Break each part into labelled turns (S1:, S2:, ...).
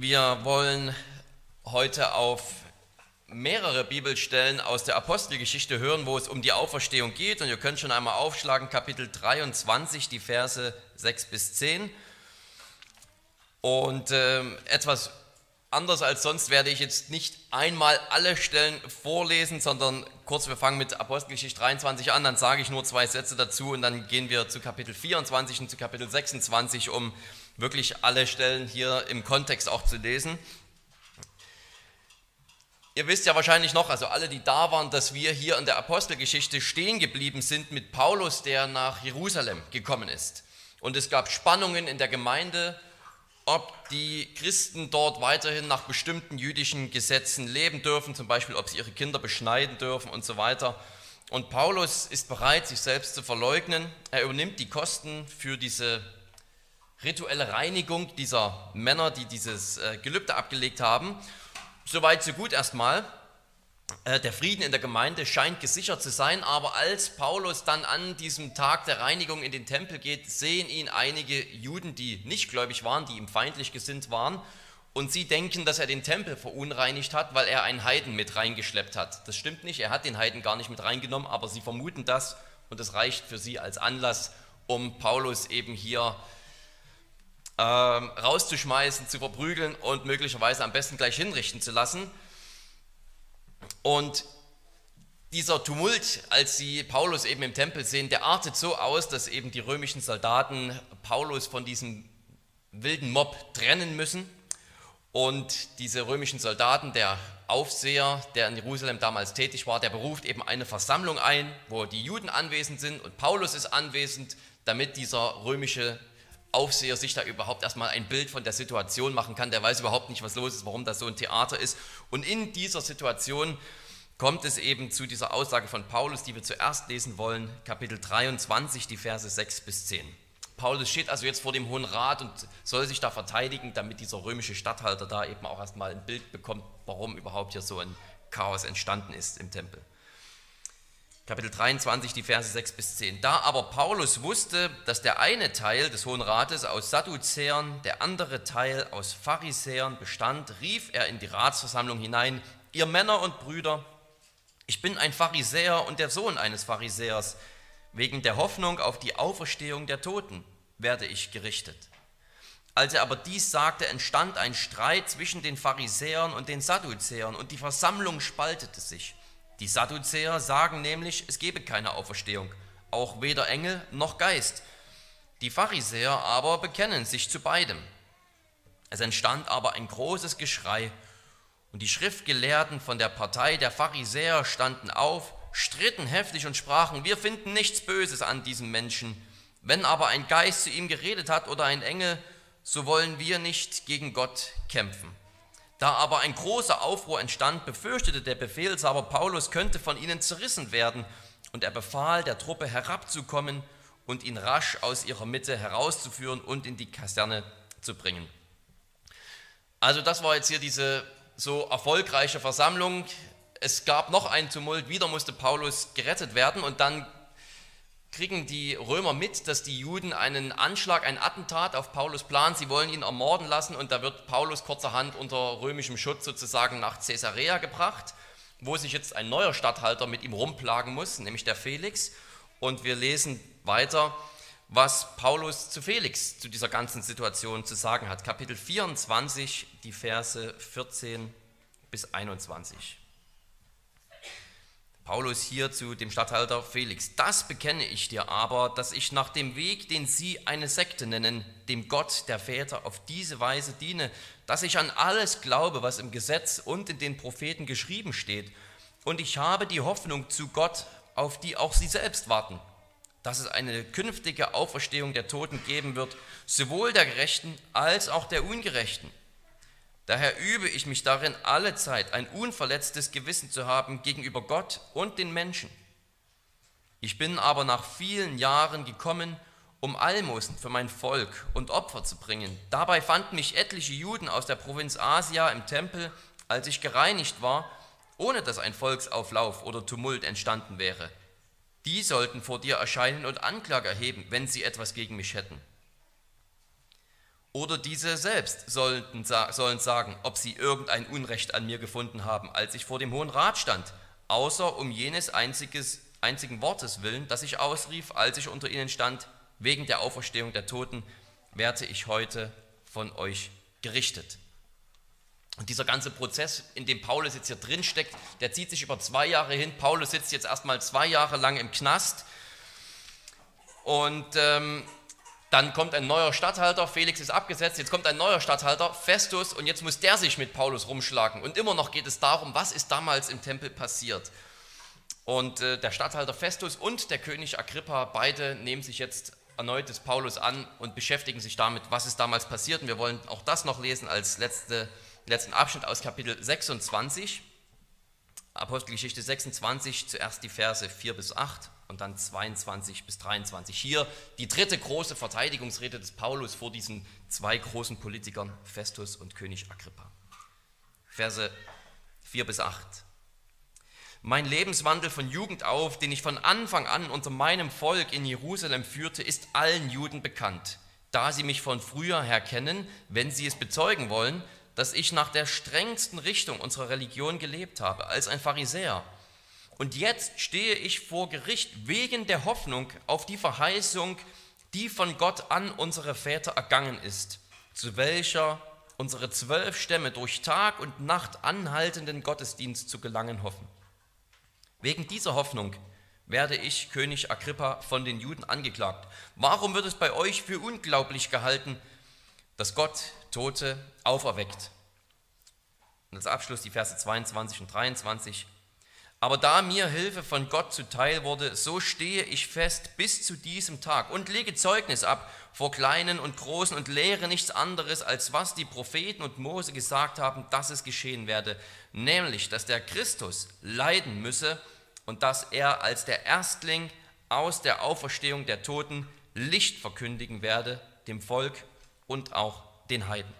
S1: Wir wollen heute auf mehrere Bibelstellen aus der Apostelgeschichte hören, wo es um die Auferstehung geht. Und ihr könnt schon einmal aufschlagen, Kapitel 23, die Verse 6 bis 10. Und äh, etwas anders als sonst werde ich jetzt nicht einmal alle Stellen vorlesen, sondern kurz, wir fangen mit Apostelgeschichte 23 an, dann sage ich nur zwei Sätze dazu und dann gehen wir zu Kapitel 24 und zu Kapitel 26, um wirklich alle Stellen hier im Kontext auch zu lesen. Ihr wisst ja wahrscheinlich noch, also alle, die da waren, dass wir hier in der Apostelgeschichte stehen geblieben sind mit Paulus, der nach Jerusalem gekommen ist. Und es gab Spannungen in der Gemeinde, ob die Christen dort weiterhin nach bestimmten jüdischen Gesetzen leben dürfen, zum Beispiel ob sie ihre Kinder beschneiden dürfen und so weiter. Und Paulus ist bereit, sich selbst zu verleugnen. Er übernimmt die Kosten für diese rituelle Reinigung dieser Männer, die dieses äh, Gelübde abgelegt haben. Soweit, so gut erstmal. Äh, der Frieden in der Gemeinde scheint gesichert zu sein, aber als Paulus dann an diesem Tag der Reinigung in den Tempel geht, sehen ihn einige Juden, die nicht gläubig waren, die ihm feindlich gesinnt waren, und sie denken, dass er den Tempel verunreinigt hat, weil er einen Heiden mit reingeschleppt hat. Das stimmt nicht, er hat den Heiden gar nicht mit reingenommen, aber sie vermuten das und es reicht für sie als Anlass, um Paulus eben hier zu ähm, rauszuschmeißen, zu verprügeln und möglicherweise am besten gleich hinrichten zu lassen. Und dieser Tumult, als sie Paulus eben im Tempel sehen, der artet so aus, dass eben die römischen Soldaten Paulus von diesem wilden Mob trennen müssen. Und diese römischen Soldaten, der Aufseher, der in Jerusalem damals tätig war, der beruft eben eine Versammlung ein, wo die Juden anwesend sind und Paulus ist anwesend, damit dieser römische Aufseher sich da überhaupt erstmal ein Bild von der Situation machen kann. Der weiß überhaupt nicht, was los ist, warum das so ein Theater ist. Und in dieser Situation kommt es eben zu dieser Aussage von Paulus, die wir zuerst lesen wollen, Kapitel 23, die Verse 6 bis 10. Paulus steht also jetzt vor dem Hohen Rat und soll sich da verteidigen, damit dieser römische Statthalter da eben auch erstmal ein Bild bekommt, warum überhaupt hier so ein Chaos entstanden ist im Tempel. Kapitel 23, die Verse 6 bis 10. Da aber Paulus wusste, dass der eine Teil des Hohen Rates aus Sadduzäern, der andere Teil aus Pharisäern bestand, rief er in die Ratsversammlung hinein, ihr Männer und Brüder, ich bin ein Pharisäer und der Sohn eines Pharisäers. Wegen der Hoffnung auf die Auferstehung der Toten werde ich gerichtet. Als er aber dies sagte, entstand ein Streit zwischen den Pharisäern und den Sadduzäern und die Versammlung spaltete sich. Die Sadduzäer sagen nämlich, es gebe keine Auferstehung, auch weder Engel noch Geist. Die Pharisäer aber bekennen sich zu beidem. Es entstand aber ein großes Geschrei und die Schriftgelehrten von der Partei der Pharisäer standen auf, stritten heftig und sprachen, wir finden nichts Böses an diesem Menschen. Wenn aber ein Geist zu ihm geredet hat oder ein Engel, so wollen wir nicht gegen Gott kämpfen. Da aber ein großer Aufruhr entstand, befürchtete der Befehlshaber, Paulus könnte von ihnen zerrissen werden, und er befahl der Truppe herabzukommen und ihn rasch aus ihrer Mitte herauszuführen und in die Kaserne zu bringen. Also das war jetzt hier diese so erfolgreiche Versammlung. Es gab noch einen Tumult, wieder musste Paulus gerettet werden und dann kriegen die Römer mit, dass die Juden einen Anschlag, ein Attentat auf Paulus planen. Sie wollen ihn ermorden lassen und da wird Paulus kurzerhand unter römischem Schutz sozusagen nach Caesarea gebracht, wo sich jetzt ein neuer Statthalter mit ihm rumplagen muss, nämlich der Felix. Und wir lesen weiter, was Paulus zu Felix zu dieser ganzen Situation zu sagen hat. Kapitel 24, die Verse 14 bis 21. Paulus hier zu dem Statthalter Felix. Das bekenne ich dir aber, dass ich nach dem Weg, den sie eine Sekte nennen, dem Gott der Väter auf diese Weise diene, dass ich an alles glaube, was im Gesetz und in den Propheten geschrieben steht. Und ich habe die Hoffnung zu Gott, auf die auch sie selbst warten, dass es eine künftige Auferstehung der Toten geben wird, sowohl der Gerechten als auch der Ungerechten. Daher übe ich mich darin, alle Zeit ein unverletztes Gewissen zu haben gegenüber Gott und den Menschen. Ich bin aber nach vielen Jahren gekommen, um Almosen für mein Volk und Opfer zu bringen. Dabei fanden mich etliche Juden aus der Provinz Asia im Tempel, als ich gereinigt war, ohne dass ein Volksauflauf oder Tumult entstanden wäre. Die sollten vor dir erscheinen und Anklage erheben, wenn sie etwas gegen mich hätten. Oder diese selbst sollten, sollen sagen, ob sie irgendein Unrecht an mir gefunden haben, als ich vor dem Hohen Rat stand, außer um jenes einziges, einzigen Wortes willen, das ich ausrief, als ich unter ihnen stand, wegen der Auferstehung der Toten werde ich heute von euch gerichtet. Und dieser ganze Prozess, in dem Paulus jetzt hier drin steckt, der zieht sich über zwei Jahre hin. Paulus sitzt jetzt erstmal zwei Jahre lang im Knast. Und ähm, dann kommt ein neuer Statthalter, Felix ist abgesetzt, jetzt kommt ein neuer Statthalter, Festus, und jetzt muss der sich mit Paulus rumschlagen. Und immer noch geht es darum, was ist damals im Tempel passiert. Und äh, der Statthalter Festus und der König Agrippa, beide nehmen sich jetzt erneut des Paulus an und beschäftigen sich damit, was ist damals passiert. Und wir wollen auch das noch lesen als letzte, letzten Abschnitt aus Kapitel 26, Apostelgeschichte 26, zuerst die Verse 4 bis 8 und dann 22 bis 23. Hier die dritte große Verteidigungsrede des Paulus vor diesen zwei großen Politikern, Festus und König Agrippa. Verse 4 bis 8. Mein Lebenswandel von Jugend auf, den ich von Anfang an unter meinem Volk in Jerusalem führte, ist allen Juden bekannt, da sie mich von früher her kennen, wenn sie es bezeugen wollen, dass ich nach der strengsten Richtung unserer Religion gelebt habe, als ein Pharisäer und jetzt stehe ich vor Gericht wegen der Hoffnung auf die Verheißung, die von Gott an unsere Väter ergangen ist, zu welcher unsere zwölf Stämme durch Tag und Nacht anhaltenden Gottesdienst zu gelangen hoffen. Wegen dieser Hoffnung werde ich, König Agrippa, von den Juden angeklagt. Warum wird es bei euch für unglaublich gehalten, dass Gott Tote auferweckt? Und als Abschluss die Verse 22 und 23. Aber da mir Hilfe von Gott zuteil wurde, so stehe ich fest bis zu diesem Tag und lege Zeugnis ab vor Kleinen und Großen und lehre nichts anderes, als was die Propheten und Mose gesagt haben, dass es geschehen werde, nämlich, dass der Christus leiden müsse und dass er als der Erstling aus der Auferstehung der Toten Licht verkündigen werde, dem Volk und auch den Heiden.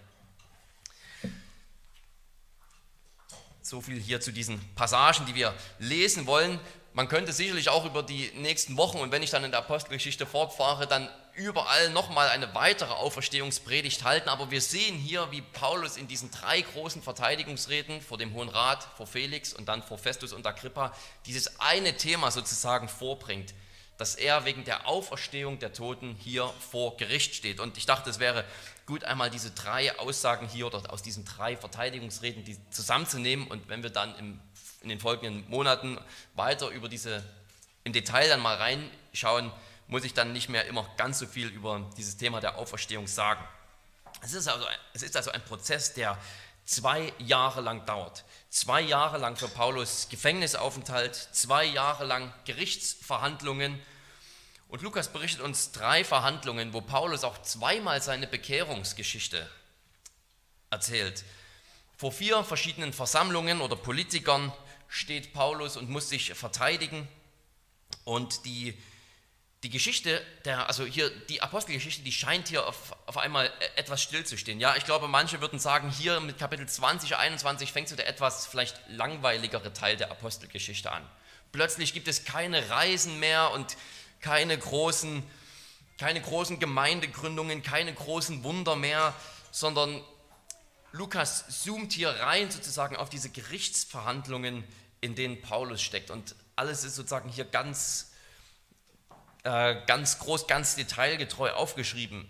S1: So viel hier zu diesen Passagen, die wir lesen wollen. Man könnte sicherlich auch über die nächsten Wochen und wenn ich dann in der Apostelgeschichte fortfahre, dann überall nochmal eine weitere Auferstehungspredigt halten. Aber wir sehen hier, wie Paulus in diesen drei großen Verteidigungsreden vor dem Hohen Rat, vor Felix und dann vor Festus und Agrippa dieses eine Thema sozusagen vorbringt, dass er wegen der Auferstehung der Toten hier vor Gericht steht. Und ich dachte, es wäre gut, einmal diese drei Aussagen hier oder aus diesen drei Verteidigungsreden die zusammenzunehmen und wenn wir dann im, in den folgenden Monaten weiter über diese im Detail dann mal reinschauen, muss ich dann nicht mehr immer ganz so viel über dieses Thema der Auferstehung sagen. Es ist also, es ist also ein Prozess, der zwei Jahre lang dauert. Zwei Jahre lang für Paulus Gefängnisaufenthalt, zwei Jahre lang Gerichtsverhandlungen und Lukas berichtet uns drei Verhandlungen, wo Paulus auch zweimal seine Bekehrungsgeschichte erzählt. Vor vier verschiedenen Versammlungen oder Politikern steht Paulus und muss sich verteidigen. Und die, die Geschichte, der, also hier die Apostelgeschichte, die scheint hier auf, auf einmal etwas stillzustehen. Ja, ich glaube, manche würden sagen, hier mit Kapitel 20, 21 fängt so der etwas vielleicht langweiligere Teil der Apostelgeschichte an. Plötzlich gibt es keine Reisen mehr und keine großen, keine großen Gemeindegründungen, keine großen Wunder mehr, sondern Lukas zoomt hier rein sozusagen auf diese Gerichtsverhandlungen, in denen Paulus steckt. Und alles ist sozusagen hier ganz, äh, ganz groß, ganz detailgetreu aufgeschrieben.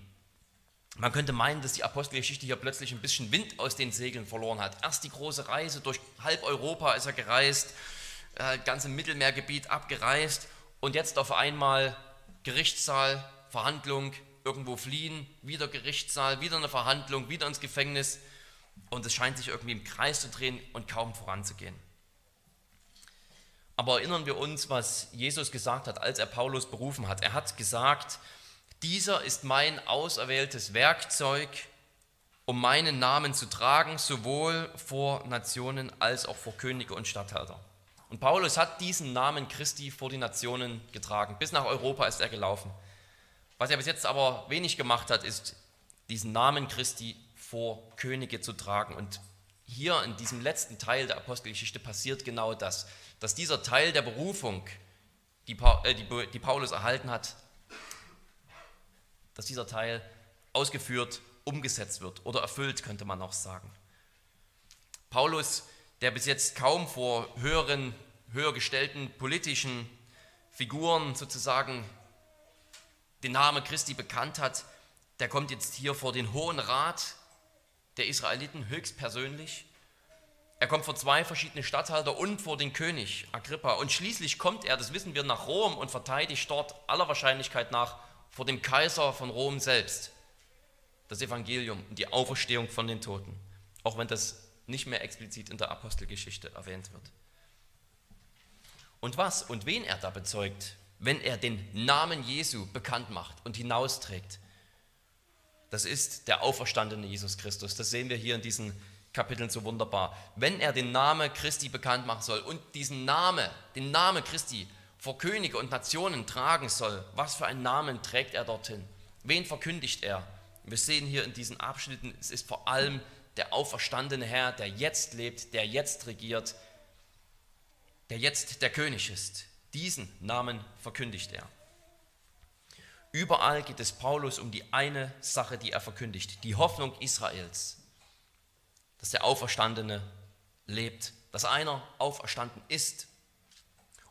S1: Man könnte meinen, dass die Apostelgeschichte hier plötzlich ein bisschen Wind aus den Segeln verloren hat. Erst die große Reise durch halb Europa ist er gereist, äh, ganz im Mittelmeergebiet abgereist und jetzt auf einmal Gerichtssaal, Verhandlung, irgendwo fliehen, wieder Gerichtssaal, wieder eine Verhandlung, wieder ins Gefängnis und es scheint sich irgendwie im Kreis zu drehen und kaum voranzugehen. Aber erinnern wir uns, was Jesus gesagt hat, als er Paulus berufen hat. Er hat gesagt, dieser ist mein auserwähltes Werkzeug, um meinen Namen zu tragen, sowohl vor Nationen als auch vor Könige und Statthalter. Und Paulus hat diesen Namen Christi vor die Nationen getragen. Bis nach Europa ist er gelaufen. Was er bis jetzt aber wenig gemacht hat, ist diesen Namen Christi vor Könige zu tragen. Und hier in diesem letzten Teil der Apostelgeschichte passiert genau das, dass dieser Teil der Berufung, die, Paulus erhalten hat, dass dieser Teil ausgeführt umgesetzt wird oder erfüllt, könnte man auch sagen. Paulus, der bis jetzt kaum vor höheren, höher gestellten politischen Figuren sozusagen den Namen Christi bekannt hat, der kommt jetzt hier vor den Hohen Rat der Israeliten höchstpersönlich. Er kommt vor zwei verschiedene Statthalter und vor den König Agrippa. Und schließlich kommt er, das wissen wir, nach Rom und verteidigt dort aller Wahrscheinlichkeit nach vor dem Kaiser von Rom selbst das Evangelium und die Auferstehung von den Toten. Auch wenn das nicht mehr explizit in der Apostelgeschichte erwähnt wird. Und was und wen er da bezeugt, wenn er den Namen Jesu bekannt macht und hinausträgt, das ist der auferstandene Jesus Christus. Das sehen wir hier in diesen Kapiteln so wunderbar. Wenn er den Namen Christi bekannt machen soll und diesen Namen, den Namen Christi vor Könige und Nationen tragen soll, was für einen Namen trägt er dorthin? Wen verkündigt er? Wir sehen hier in diesen Abschnitten, es ist vor allem der auferstandene Herr, der jetzt lebt, der jetzt regiert, der jetzt der König ist. Diesen Namen verkündigt er. Überall geht es Paulus um die eine Sache, die er verkündigt, die Hoffnung Israels, dass der Auferstandene lebt, dass einer auferstanden ist.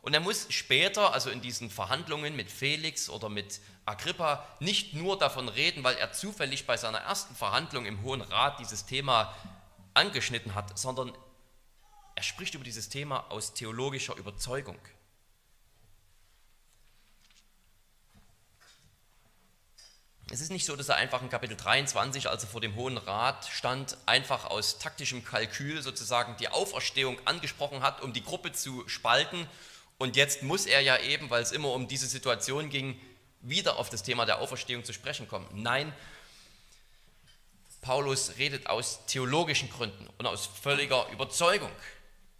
S1: Und er muss später, also in diesen Verhandlungen mit Felix oder mit Agrippa, nicht nur davon reden, weil er zufällig bei seiner ersten Verhandlung im Hohen Rat dieses Thema angeschnitten hat, sondern er spricht über dieses Thema aus theologischer Überzeugung. Es ist nicht so, dass er einfach in Kapitel 23, als er vor dem Hohen Rat stand, einfach aus taktischem Kalkül sozusagen die Auferstehung angesprochen hat, um die Gruppe zu spalten. Und jetzt muss er ja eben, weil es immer um diese Situation ging, wieder auf das Thema der Auferstehung zu sprechen kommen. Nein, Paulus redet aus theologischen Gründen und aus völliger Überzeugung,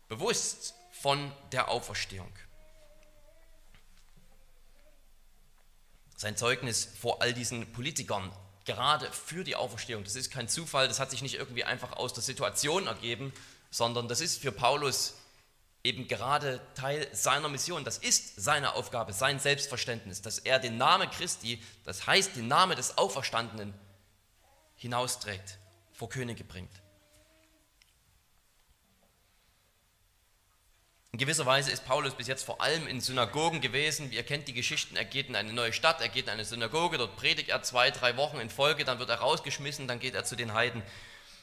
S1: bewusst von der Auferstehung. Sein Zeugnis vor all diesen Politikern, gerade für die Auferstehung. Das ist kein Zufall, das hat sich nicht irgendwie einfach aus der Situation ergeben, sondern das ist für Paulus eben gerade Teil seiner Mission. Das ist seine Aufgabe, sein Selbstverständnis, dass er den Namen Christi, das heißt den Namen des Auferstandenen, hinausträgt, vor Könige bringt. In gewisser Weise ist Paulus bis jetzt vor allem in Synagogen gewesen. Ihr kennt die Geschichten, er geht in eine neue Stadt, er geht in eine Synagoge, dort predigt er zwei, drei Wochen in Folge, dann wird er rausgeschmissen, dann geht er zu den Heiden.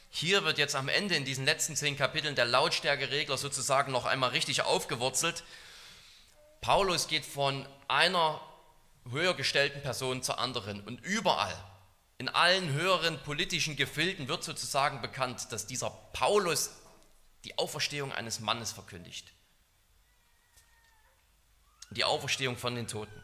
S1: Hier wird jetzt am Ende in diesen letzten zehn Kapiteln der Lautstärkeregler sozusagen noch einmal richtig aufgewurzelt. Paulus geht von einer höher gestellten Person zur anderen und überall, in allen höheren politischen Gefilden wird sozusagen bekannt, dass dieser Paulus die Auferstehung eines Mannes verkündigt die Auferstehung von den Toten.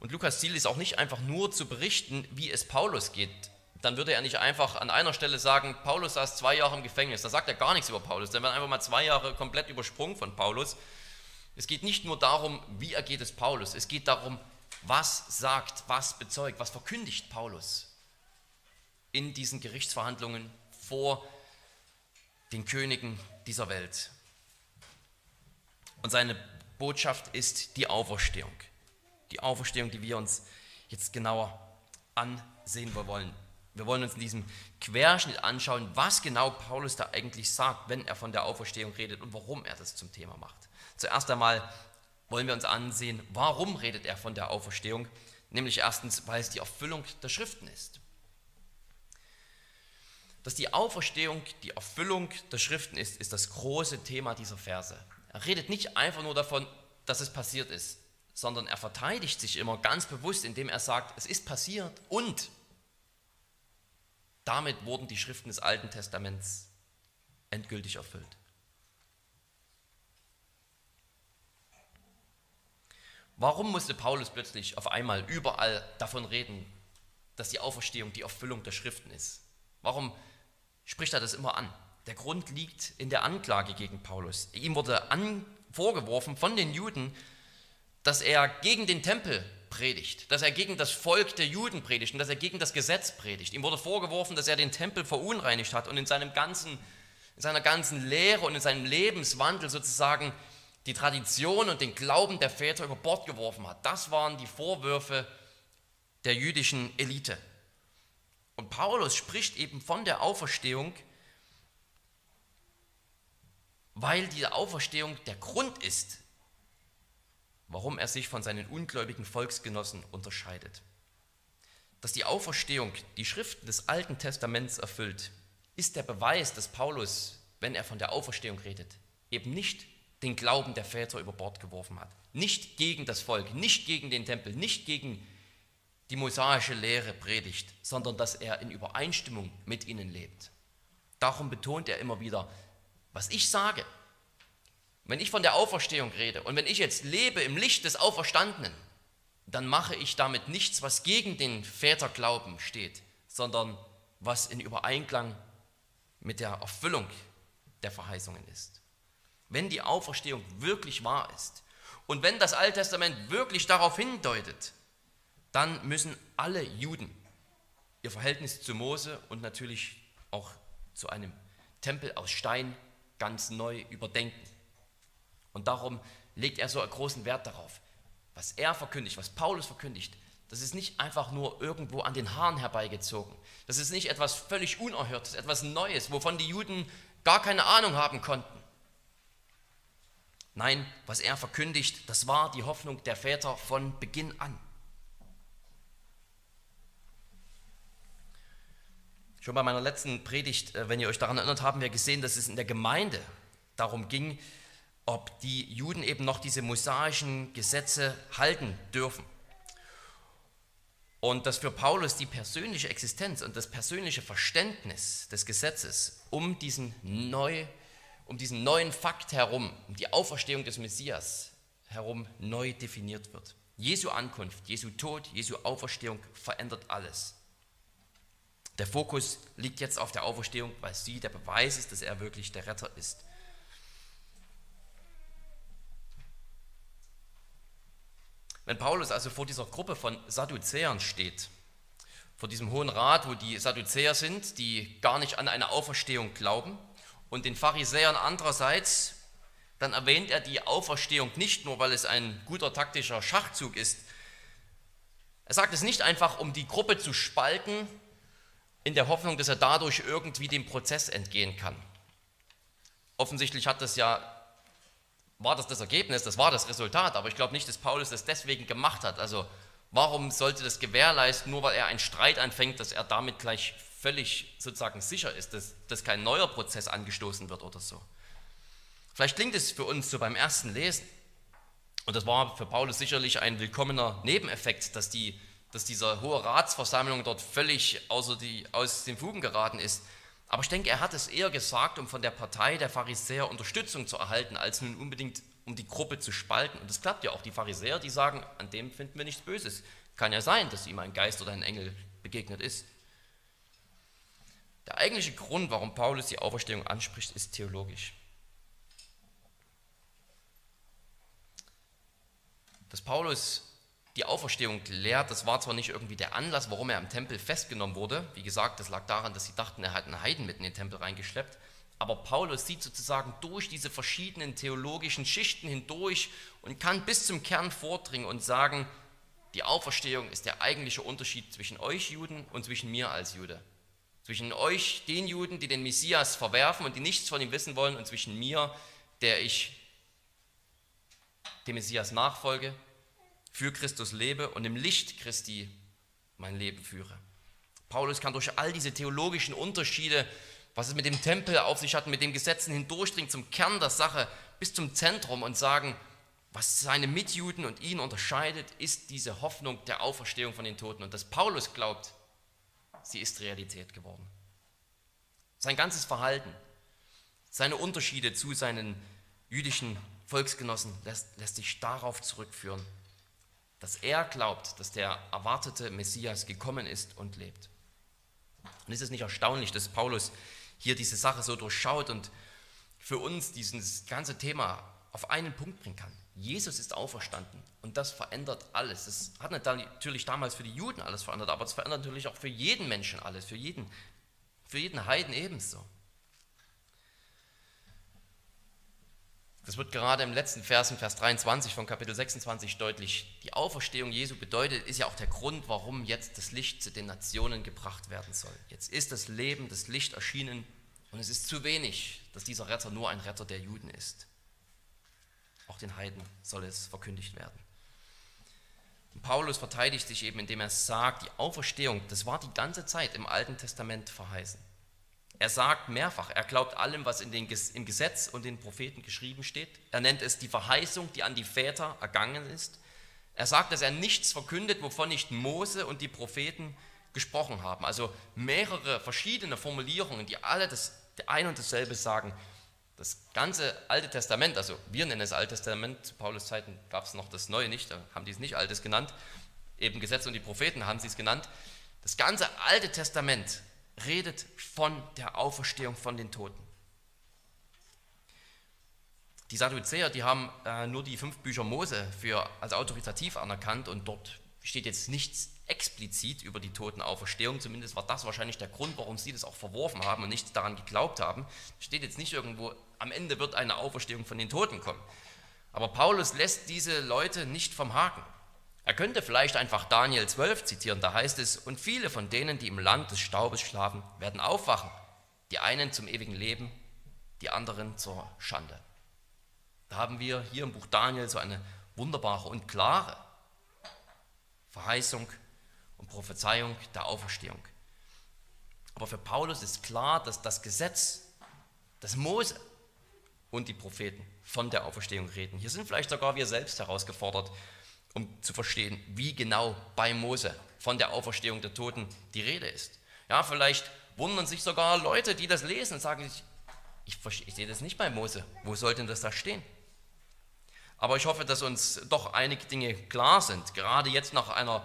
S1: Und Lukas Ziel ist auch nicht einfach nur zu berichten, wie es Paulus geht. Dann würde er nicht einfach an einer Stelle sagen, Paulus saß zwei Jahre im Gefängnis. Da sagt er gar nichts über Paulus. Dann werden einfach mal zwei Jahre komplett übersprungen von Paulus. Es geht nicht nur darum, wie ergeht es Paulus. Es geht darum, was sagt, was bezeugt, was verkündigt Paulus in diesen Gerichtsverhandlungen vor den Königen dieser Welt. Und seine Botschaft ist die Auferstehung. Die Auferstehung, die wir uns jetzt genauer ansehen wollen. Wir wollen uns in diesem Querschnitt anschauen, was genau Paulus da eigentlich sagt, wenn er von der Auferstehung redet und warum er das zum Thema macht. Zuerst einmal wollen wir uns ansehen, warum redet er von der Auferstehung? Nämlich erstens, weil es die Erfüllung der Schriften ist. Dass die Auferstehung die Erfüllung der Schriften ist, ist das große Thema dieser Verse. Er redet nicht einfach nur davon, dass es passiert ist, sondern er verteidigt sich immer ganz bewusst, indem er sagt, es ist passiert und damit wurden die Schriften des Alten Testaments endgültig erfüllt. Warum musste Paulus plötzlich auf einmal überall davon reden, dass die Auferstehung die Erfüllung der Schriften ist? Warum spricht er das immer an? Der Grund liegt in der Anklage gegen Paulus. Ihm wurde an, vorgeworfen von den Juden, dass er gegen den Tempel predigt, dass er gegen das Volk der Juden predigt und dass er gegen das Gesetz predigt. Ihm wurde vorgeworfen, dass er den Tempel verunreinigt hat und in, seinem ganzen, in seiner ganzen Lehre und in seinem Lebenswandel sozusagen die Tradition und den Glauben der Väter über Bord geworfen hat. Das waren die Vorwürfe der jüdischen Elite. Und Paulus spricht eben von der Auferstehung, weil diese Auferstehung der Grund ist, warum er sich von seinen ungläubigen Volksgenossen unterscheidet. Dass die Auferstehung die Schriften des Alten Testaments erfüllt, ist der Beweis, dass Paulus, wenn er von der Auferstehung redet, eben nicht den Glauben der Väter über Bord geworfen hat. Nicht gegen das Volk, nicht gegen den Tempel, nicht gegen die mosaische Lehre predigt, sondern dass er in Übereinstimmung mit ihnen lebt. Darum betont er immer wieder, was ich sage, wenn ich von der Auferstehung rede und wenn ich jetzt lebe im Licht des Auferstandenen, dann mache ich damit nichts, was gegen den Väterglauben steht, sondern was in Übereinklang mit der Erfüllung der Verheißungen ist. Wenn die Auferstehung wirklich wahr ist und wenn das Alte Testament wirklich darauf hindeutet, dann müssen alle Juden ihr Verhältnis zu Mose und natürlich auch zu einem Tempel aus Stein ganz neu überdenken. Und darum legt er so einen großen Wert darauf. Was er verkündigt, was Paulus verkündigt, das ist nicht einfach nur irgendwo an den Haaren herbeigezogen. Das ist nicht etwas völlig Unerhörtes, etwas Neues, wovon die Juden gar keine Ahnung haben konnten. Nein, was er verkündigt, das war die Hoffnung der Väter von Beginn an. Schon bei meiner letzten Predigt, äh, wenn ihr euch daran erinnert, haben wir gesehen, dass es in der Gemeinde darum ging, ob die Juden eben noch diese mosaischen Gesetze halten dürfen. Und dass für Paulus die persönliche Existenz und das persönliche Verständnis des Gesetzes um diesen, neu, um diesen neuen Fakt herum, um die Auferstehung des Messias herum neu definiert wird. Jesu Ankunft, Jesu Tod, Jesu Auferstehung verändert alles. Der Fokus liegt jetzt auf der Auferstehung, weil sie der Beweis ist, dass er wirklich der Retter ist. Wenn Paulus also vor dieser Gruppe von Sadduzäern steht, vor diesem Hohen Rat, wo die Sadduzäer sind, die gar nicht an eine Auferstehung glauben, und den Pharisäern andererseits, dann erwähnt er die Auferstehung nicht nur, weil es ein guter taktischer Schachzug ist. Er sagt es nicht einfach, um die Gruppe zu spalten in der Hoffnung, dass er dadurch irgendwie dem Prozess entgehen kann. Offensichtlich hat das ja, war das das Ergebnis, das war das Resultat, aber ich glaube nicht, dass Paulus das deswegen gemacht hat. Also warum sollte das gewährleisten, nur weil er einen Streit anfängt, dass er damit gleich völlig sozusagen sicher ist, dass, dass kein neuer Prozess angestoßen wird oder so. Vielleicht klingt es für uns so beim ersten Lesen, und das war für Paulus sicherlich ein willkommener Nebeneffekt, dass die dass diese hohe Ratsversammlung dort völlig außer die, aus den Fugen geraten ist. Aber ich denke, er hat es eher gesagt, um von der Partei der Pharisäer Unterstützung zu erhalten, als nun unbedingt um die Gruppe zu spalten. Und das klappt ja auch. Die Pharisäer, die sagen, an dem finden wir nichts Böses. Kann ja sein, dass ihm ein Geist oder ein Engel begegnet ist. Der eigentliche Grund, warum Paulus die Auferstehung anspricht, ist theologisch. Dass Paulus die Auferstehung lehrt. Das war zwar nicht irgendwie der Anlass, warum er im Tempel festgenommen wurde. Wie gesagt, das lag daran, dass sie dachten, er hat einen Heiden mit in den Tempel reingeschleppt. Aber Paulus sieht sozusagen durch diese verschiedenen theologischen Schichten hindurch und kann bis zum Kern vordringen und sagen, die Auferstehung ist der eigentliche Unterschied zwischen euch Juden und zwischen mir als Jude. Zwischen euch, den Juden, die den Messias verwerfen und die nichts von ihm wissen wollen, und zwischen mir, der ich dem Messias nachfolge für Christus lebe und im Licht Christi mein Leben führe. Paulus kann durch all diese theologischen Unterschiede, was es mit dem Tempel auf sich hat, mit den Gesetzen hindurchdringen zum Kern der Sache bis zum Zentrum und sagen, was seine Mitjuden und ihn unterscheidet, ist diese Hoffnung der Auferstehung von den Toten. Und dass Paulus glaubt, sie ist Realität geworden. Sein ganzes Verhalten, seine Unterschiede zu seinen jüdischen Volksgenossen lässt, lässt sich darauf zurückführen, dass er glaubt, dass der erwartete Messias gekommen ist und lebt. Und ist es nicht erstaunlich, dass Paulus hier diese Sache so durchschaut und für uns dieses ganze Thema auf einen Punkt bringen kann? Jesus ist auferstanden und das verändert alles. Das hat natürlich damals für die Juden alles verändert, aber es verändert natürlich auch für jeden Menschen alles, für jeden, für jeden Heiden ebenso. Das wird gerade im letzten Vers, im Vers 23 von Kapitel 26 deutlich. Die Auferstehung Jesu bedeutet, ist ja auch der Grund, warum jetzt das Licht zu den Nationen gebracht werden soll. Jetzt ist das Leben, das Licht erschienen und es ist zu wenig, dass dieser Retter nur ein Retter der Juden ist. Auch den Heiden soll es verkündigt werden. Und Paulus verteidigt sich eben, indem er sagt, die Auferstehung, das war die ganze Zeit im Alten Testament verheißen. Er sagt mehrfach, er glaubt allem, was in den, im Gesetz und den Propheten geschrieben steht. Er nennt es die Verheißung, die an die Väter ergangen ist. Er sagt, dass er nichts verkündet, wovon nicht Mose und die Propheten gesprochen haben. Also mehrere verschiedene Formulierungen, die alle das ein und dasselbe sagen. Das ganze Alte Testament, also wir nennen es Alte Testament, zu Paulus Zeiten gab es noch das Neue nicht, da haben die es nicht Altes genannt, eben Gesetz und die Propheten haben sie es genannt. Das ganze Alte Testament redet von der Auferstehung von den Toten. Die Sadduzäer, die haben äh, nur die fünf Bücher Mose für, als autoritativ anerkannt und dort steht jetzt nichts explizit über die Totenauferstehung. Zumindest war das wahrscheinlich der Grund, warum sie das auch verworfen haben und nicht daran geglaubt haben. Steht jetzt nicht irgendwo, am Ende wird eine Auferstehung von den Toten kommen. Aber Paulus lässt diese Leute nicht vom Haken. Er könnte vielleicht einfach Daniel 12 zitieren, da heißt es, und viele von denen, die im Land des Staubes schlafen, werden aufwachen, die einen zum ewigen Leben, die anderen zur Schande. Da haben wir hier im Buch Daniel so eine wunderbare und klare Verheißung und Prophezeiung der Auferstehung. Aber für Paulus ist klar, dass das Gesetz, das Mose und die Propheten von der Auferstehung reden. Hier sind vielleicht sogar wir selbst herausgefordert, um zu verstehen, wie genau bei Mose von der Auferstehung der Toten die Rede ist. Ja, vielleicht wundern sich sogar Leute, die das lesen und sagen, ich, ich, ich sehe das nicht bei Mose. Wo sollte das da stehen? Aber ich hoffe, dass uns doch einige Dinge klar sind. Gerade jetzt nach einer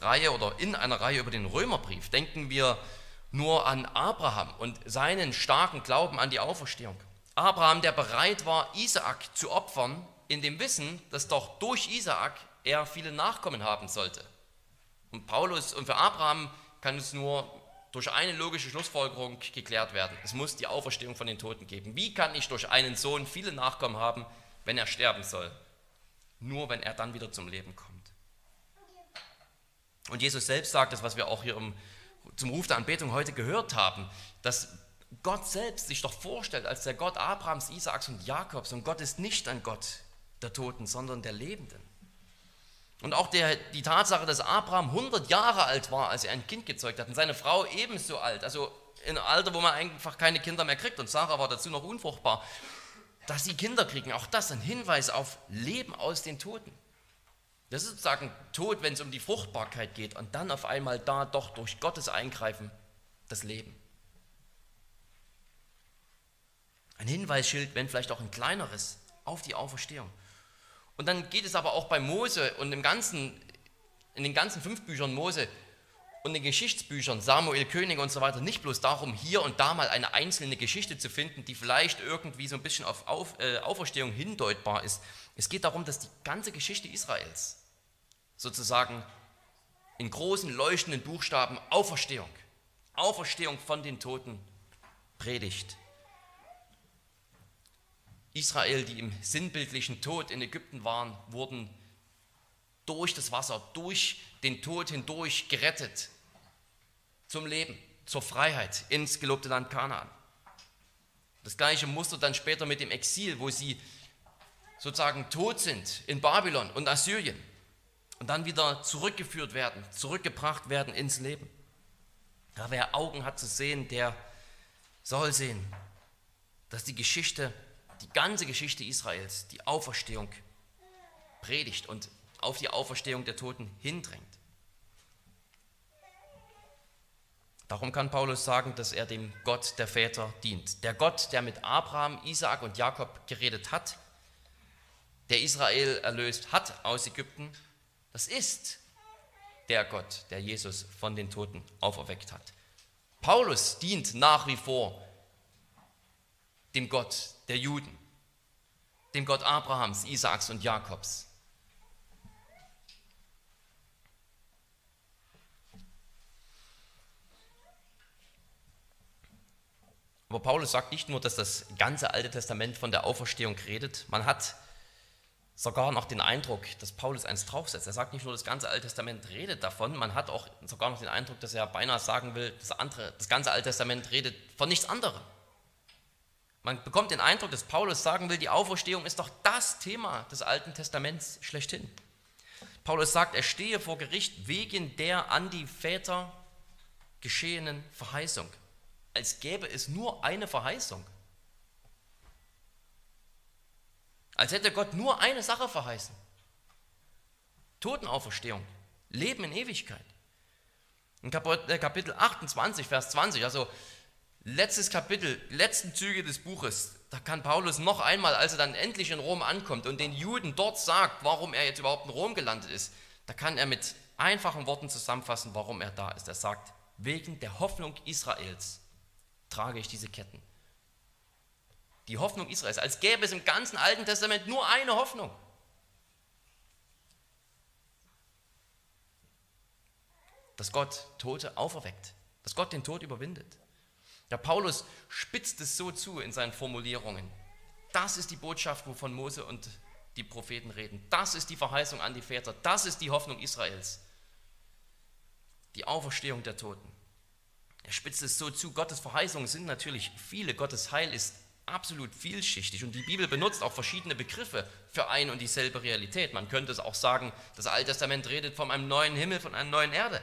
S1: Reihe oder in einer Reihe über den Römerbrief denken wir nur an Abraham und seinen starken Glauben an die Auferstehung. Abraham, der bereit war, Isaak zu opfern, in dem Wissen, dass doch durch Isaak er viele Nachkommen haben sollte. Und Paulus und für Abraham kann es nur durch eine logische Schlussfolgerung geklärt werden. Es muss die Auferstehung von den Toten geben. Wie kann ich durch einen Sohn viele Nachkommen haben, wenn er sterben soll? Nur wenn er dann wieder zum Leben kommt. Und Jesus selbst sagt das, was wir auch hier im, zum Ruf der Anbetung heute gehört haben, dass Gott selbst sich doch vorstellt als der Gott Abrahams, Isaaks und Jakobs. Und Gott ist nicht ein Gott, der Toten, sondern der Lebenden. Und auch der, die Tatsache, dass Abraham 100 Jahre alt war, als er ein Kind gezeugt hat, und seine Frau ebenso alt, also in einem Alter, wo man einfach keine Kinder mehr kriegt, und Sarah war dazu noch unfruchtbar, dass sie Kinder kriegen, auch das ein Hinweis auf Leben aus den Toten. Das ist sozusagen Tod, wenn es um die Fruchtbarkeit geht, und dann auf einmal da doch durch Gottes Eingreifen das Leben. Ein Hinweisschild, wenn vielleicht auch ein kleineres, auf die Auferstehung. Und dann geht es aber auch bei Mose und im ganzen, in den ganzen fünf Büchern Mose und den Geschichtsbüchern, Samuel, König und so weiter, nicht bloß darum, hier und da mal eine einzelne Geschichte zu finden, die vielleicht irgendwie so ein bisschen auf, auf äh, Auferstehung hindeutbar ist. Es geht darum, dass die ganze Geschichte Israels sozusagen in großen, leuchtenden Buchstaben Auferstehung, Auferstehung von den Toten predigt. Israel, die im sinnbildlichen Tod in Ägypten waren, wurden durch das Wasser, durch den Tod hindurch gerettet zum Leben, zur Freiheit ins gelobte Land Kanaan. Das gleiche Muster dann später mit dem Exil, wo sie sozusagen tot sind in Babylon und Assyrien und dann wieder zurückgeführt werden, zurückgebracht werden ins Leben. Ja, wer Augen hat zu sehen, der soll sehen, dass die Geschichte die ganze Geschichte Israels die Auferstehung predigt und auf die Auferstehung der Toten hindrängt. Darum kann Paulus sagen, dass er dem Gott der Väter dient. Der Gott, der mit Abraham, Isaak und Jakob geredet hat, der Israel erlöst hat aus Ägypten, das ist der Gott, der Jesus von den Toten auferweckt hat. Paulus dient nach wie vor dem Gott der Juden, dem Gott Abrahams, Isaaks und Jakobs. Aber Paulus sagt nicht nur, dass das ganze Alte Testament von der Auferstehung redet. Man hat sogar noch den Eindruck, dass Paulus eins draufsetzt. Er sagt nicht nur, das ganze Alte Testament redet davon, man hat auch sogar noch den Eindruck, dass er beinahe sagen will, das, andere, das ganze Alte Testament redet von nichts anderem. Man bekommt den Eindruck, dass Paulus sagen will, die Auferstehung ist doch das Thema des Alten Testaments schlechthin. Paulus sagt, er stehe vor Gericht wegen der an die Väter geschehenen Verheißung. Als gäbe es nur eine Verheißung. Als hätte Gott nur eine Sache verheißen. Totenauferstehung, Leben in Ewigkeit. In äh, Kapitel 28, Vers 20, also letztes Kapitel, letzten Züge des Buches, da kann Paulus noch einmal, als er dann endlich in Rom ankommt und den Juden dort sagt, warum er jetzt überhaupt in Rom gelandet ist, da kann er mit einfachen Worten zusammenfassen, warum er da ist. Er sagt, wegen der Hoffnung Israels trage ich diese Ketten. Die Hoffnung Israels, als gäbe es im ganzen Alten Testament nur eine Hoffnung. Dass Gott Tote auferweckt, dass Gott den Tod überwindet. Der Paulus spitzt es so zu in seinen Formulierungen. Das ist die Botschaft, wovon Mose und die Propheten reden. Das ist die Verheißung an die Väter. Das ist die Hoffnung Israels. Die Auferstehung der Toten. Er spitzt es so zu. Gottes Verheißungen sind natürlich viele. Gottes Heil ist absolut vielschichtig und die Bibel benutzt auch verschiedene Begriffe für ein und dieselbe Realität. Man könnte es auch sagen, das Alte Testament redet von einem neuen Himmel, von einer neuen Erde.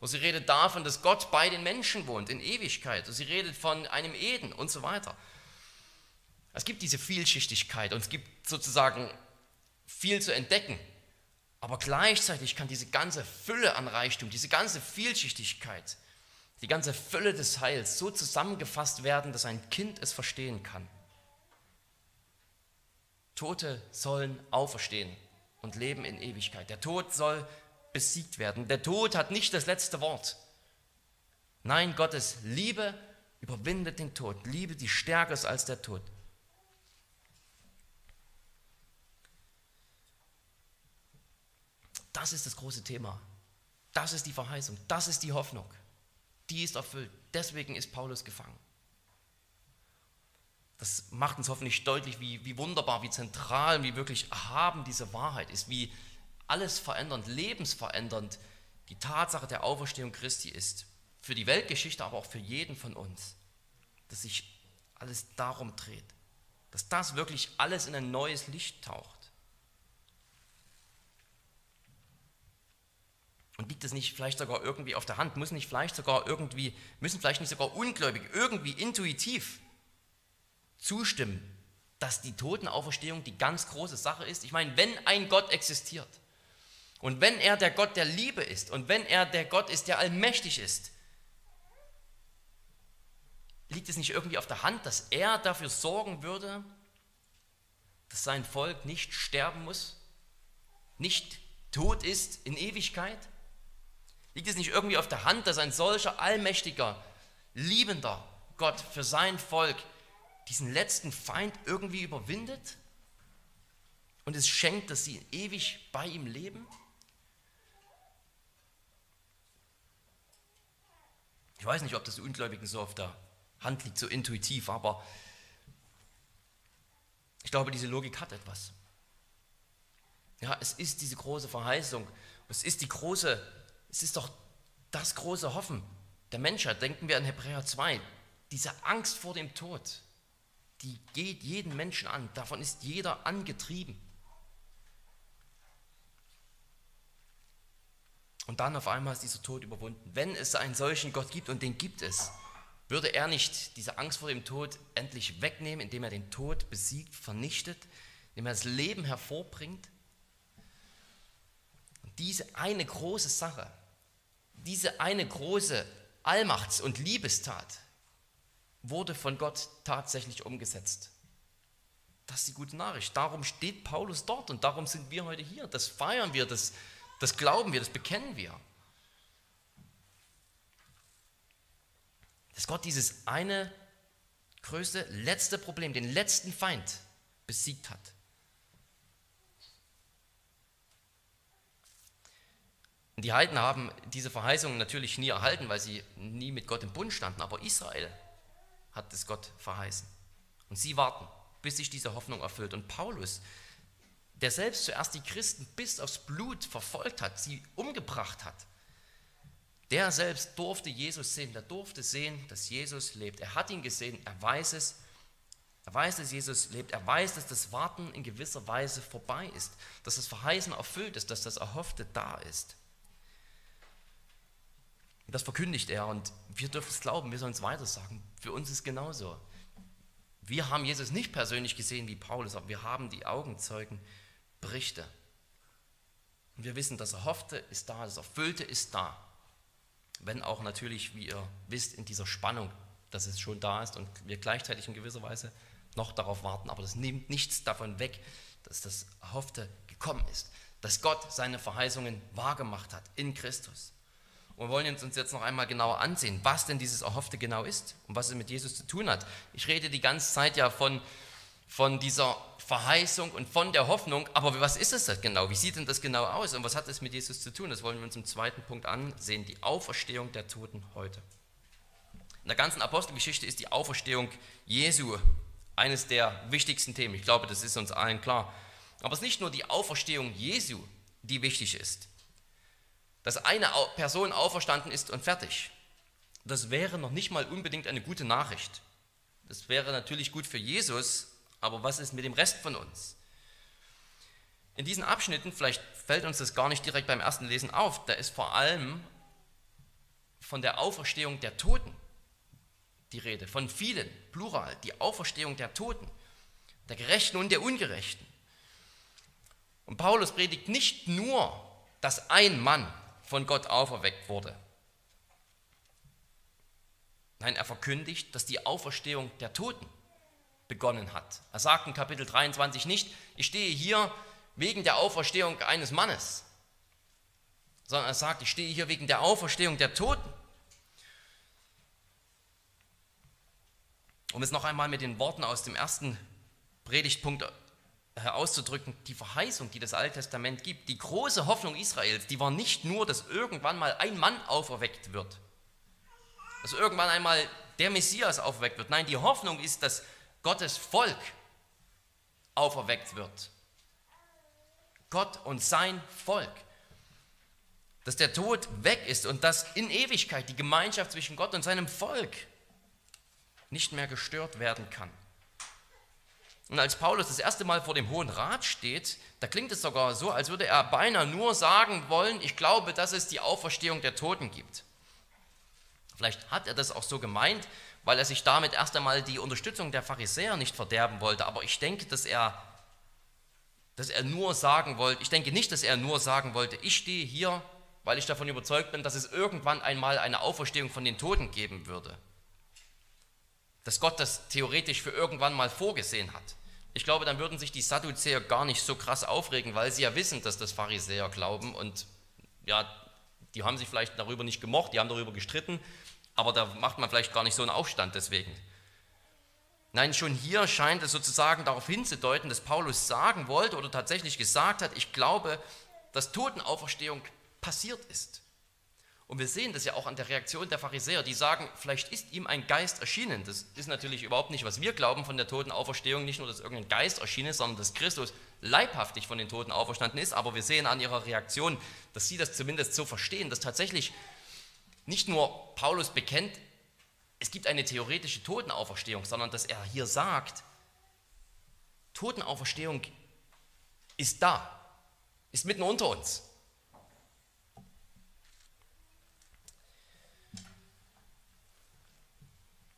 S1: Und sie redet davon, dass Gott bei den Menschen wohnt in Ewigkeit. Und sie redet von einem Eden und so weiter. Es gibt diese Vielschichtigkeit und es gibt sozusagen viel zu entdecken. Aber gleichzeitig kann diese ganze Fülle an Reichtum, diese ganze Vielschichtigkeit die ganze Fülle des Heils so zusammengefasst werden, dass ein Kind es verstehen kann. Tote sollen auferstehen und leben in Ewigkeit. Der Tod soll besiegt werden. Der Tod hat nicht das letzte Wort. Nein, Gottes Liebe überwindet den Tod. Liebe, die stärker ist als der Tod. Das ist das große Thema. Das ist die Verheißung. Das ist die Hoffnung die ist erfüllt. Deswegen ist Paulus gefangen. Das macht uns hoffentlich deutlich, wie, wie wunderbar, wie zentral, wie wirklich erhaben diese Wahrheit ist, wie alles verändernd, lebensverändernd die Tatsache der Auferstehung Christi ist. Für die Weltgeschichte, aber auch für jeden von uns. Dass sich alles darum dreht. Dass das wirklich alles in ein neues Licht taucht. Und liegt es nicht vielleicht sogar irgendwie auf der Hand? Muss nicht vielleicht sogar irgendwie, müssen vielleicht nicht sogar Ungläubige irgendwie intuitiv zustimmen, dass die Totenauferstehung die ganz große Sache ist? Ich meine, wenn ein Gott existiert und wenn er der Gott der Liebe ist und wenn er der Gott ist, der allmächtig ist, liegt es nicht irgendwie auf der Hand, dass er dafür sorgen würde, dass sein Volk nicht sterben muss, nicht tot ist in Ewigkeit? Liegt es nicht irgendwie auf der Hand, dass ein solcher allmächtiger, liebender Gott für sein Volk diesen letzten Feind irgendwie überwindet und es schenkt, dass sie ewig bei ihm leben? Ich weiß nicht, ob das Ungläubigen so auf der Hand liegt, so intuitiv, aber ich glaube, diese Logik hat etwas. Ja, es ist diese große Verheißung, es ist die große es ist doch das große Hoffen der Menschheit. Denken wir an Hebräer 2. Diese Angst vor dem Tod, die geht jeden Menschen an. Davon ist jeder angetrieben. Und dann auf einmal ist dieser Tod überwunden. Wenn es einen solchen Gott gibt, und den gibt es, würde er nicht diese Angst vor dem Tod endlich wegnehmen, indem er den Tod besiegt, vernichtet, indem er das Leben hervorbringt? Und diese eine große Sache, diese eine große Allmachts- und Liebestat wurde von Gott tatsächlich umgesetzt. Das ist die gute Nachricht. Darum steht Paulus dort und darum sind wir heute hier. Das feiern wir, das, das glauben wir, das bekennen wir. Dass Gott dieses eine größte, letzte Problem, den letzten Feind besiegt hat. Die Heiden haben diese Verheißung natürlich nie erhalten, weil sie nie mit Gott im Bund standen. Aber Israel, hat es Gott verheißen. Und sie warten, bis sich diese Hoffnung erfüllt. Und Paulus, der selbst zuerst die Christen bis aufs Blut verfolgt hat, sie umgebracht hat, der selbst durfte Jesus sehen, der durfte sehen, dass Jesus lebt. Er hat ihn gesehen, er weiß es, er weiß, dass Jesus lebt, er weiß, dass das Warten in gewisser Weise vorbei ist, dass das Verheißen erfüllt ist, dass das Erhoffte da ist. Und das verkündigt er und wir dürfen es glauben, wir sollen es weiter sagen. Für uns ist es genauso. Wir haben Jesus nicht persönlich gesehen wie Paulus, aber wir haben die Augenzeugen Berichte. Und wir wissen, das Erhoffte ist da, das Erfüllte ist da. Wenn auch natürlich, wie ihr wisst, in dieser Spannung, dass es schon da ist und wir gleichzeitig in gewisser Weise noch darauf warten. Aber das nimmt nichts davon weg, dass das Erhoffte gekommen ist, dass Gott seine Verheißungen wahrgemacht hat in Christus. Und wir wollen uns jetzt noch einmal genauer ansehen, was denn dieses Erhoffte genau ist und was es mit Jesus zu tun hat. Ich rede die ganze Zeit ja von, von dieser Verheißung und von der Hoffnung, aber was ist es genau? Wie sieht denn das genau aus und was hat es mit Jesus zu tun? Das wollen wir uns im zweiten Punkt ansehen, die Auferstehung der Toten heute. In der ganzen Apostelgeschichte ist die Auferstehung Jesu eines der wichtigsten Themen. Ich glaube, das ist uns allen klar. Aber es ist nicht nur die Auferstehung Jesu, die wichtig ist dass eine Person auferstanden ist und fertig. Das wäre noch nicht mal unbedingt eine gute Nachricht. Das wäre natürlich gut für Jesus, aber was ist mit dem Rest von uns? In diesen Abschnitten, vielleicht fällt uns das gar nicht direkt beim ersten Lesen auf, da ist vor allem von der Auferstehung der Toten die Rede, von vielen, plural, die Auferstehung der Toten, der Gerechten und der Ungerechten. Und Paulus predigt nicht nur, dass ein Mann von Gott auferweckt wurde. Nein, er verkündigt, dass die Auferstehung der Toten begonnen hat. Er sagt in Kapitel 23 nicht, ich stehe hier wegen der Auferstehung eines Mannes, sondern er sagt, ich stehe hier wegen der Auferstehung der Toten. Um es noch einmal mit den Worten aus dem ersten Predigtpunkt auszudrücken, die Verheißung, die das Alte Testament gibt, die große Hoffnung Israels, die war nicht nur, dass irgendwann mal ein Mann auferweckt wird, dass irgendwann einmal der Messias auferweckt wird. Nein, die Hoffnung ist, dass Gottes Volk auferweckt wird. Gott und sein Volk. Dass der Tod weg ist und dass in Ewigkeit die Gemeinschaft zwischen Gott und seinem Volk nicht mehr gestört werden kann. Und als Paulus das erste Mal vor dem Hohen Rat steht, da klingt es sogar so, als würde er beinahe nur sagen wollen, ich glaube, dass es die Auferstehung der Toten gibt. Vielleicht hat er das auch so gemeint, weil er sich damit erst einmal die Unterstützung der Pharisäer nicht verderben wollte. Aber ich denke, dass er, dass er nur sagen wollte, ich denke nicht, dass er nur sagen wollte, ich stehe hier, weil ich davon überzeugt bin, dass es irgendwann einmal eine Auferstehung von den Toten geben würde. Dass Gott das theoretisch für irgendwann mal vorgesehen hat. Ich glaube, dann würden sich die Sadduzäer gar nicht so krass aufregen, weil sie ja wissen, dass das Pharisäer glauben und ja, die haben sich vielleicht darüber nicht gemocht, die haben darüber gestritten, aber da macht man vielleicht gar nicht so einen Aufstand deswegen. Nein, schon hier scheint es sozusagen darauf hinzudeuten, dass Paulus sagen wollte oder tatsächlich gesagt hat, ich glaube, dass Totenauferstehung passiert ist. Und wir sehen das ja auch an der Reaktion der Pharisäer, die sagen, vielleicht ist ihm ein Geist erschienen. Das ist natürlich überhaupt nicht, was wir glauben von der toten Auferstehung. Nicht nur, dass irgendein Geist erschienen ist, sondern dass Christus leibhaftig von den Toten auferstanden ist. Aber wir sehen an ihrer Reaktion, dass sie das zumindest so verstehen, dass tatsächlich nicht nur Paulus bekennt, es gibt eine theoretische Totenauferstehung, sondern dass er hier sagt, Totenauferstehung ist da, ist mitten unter uns.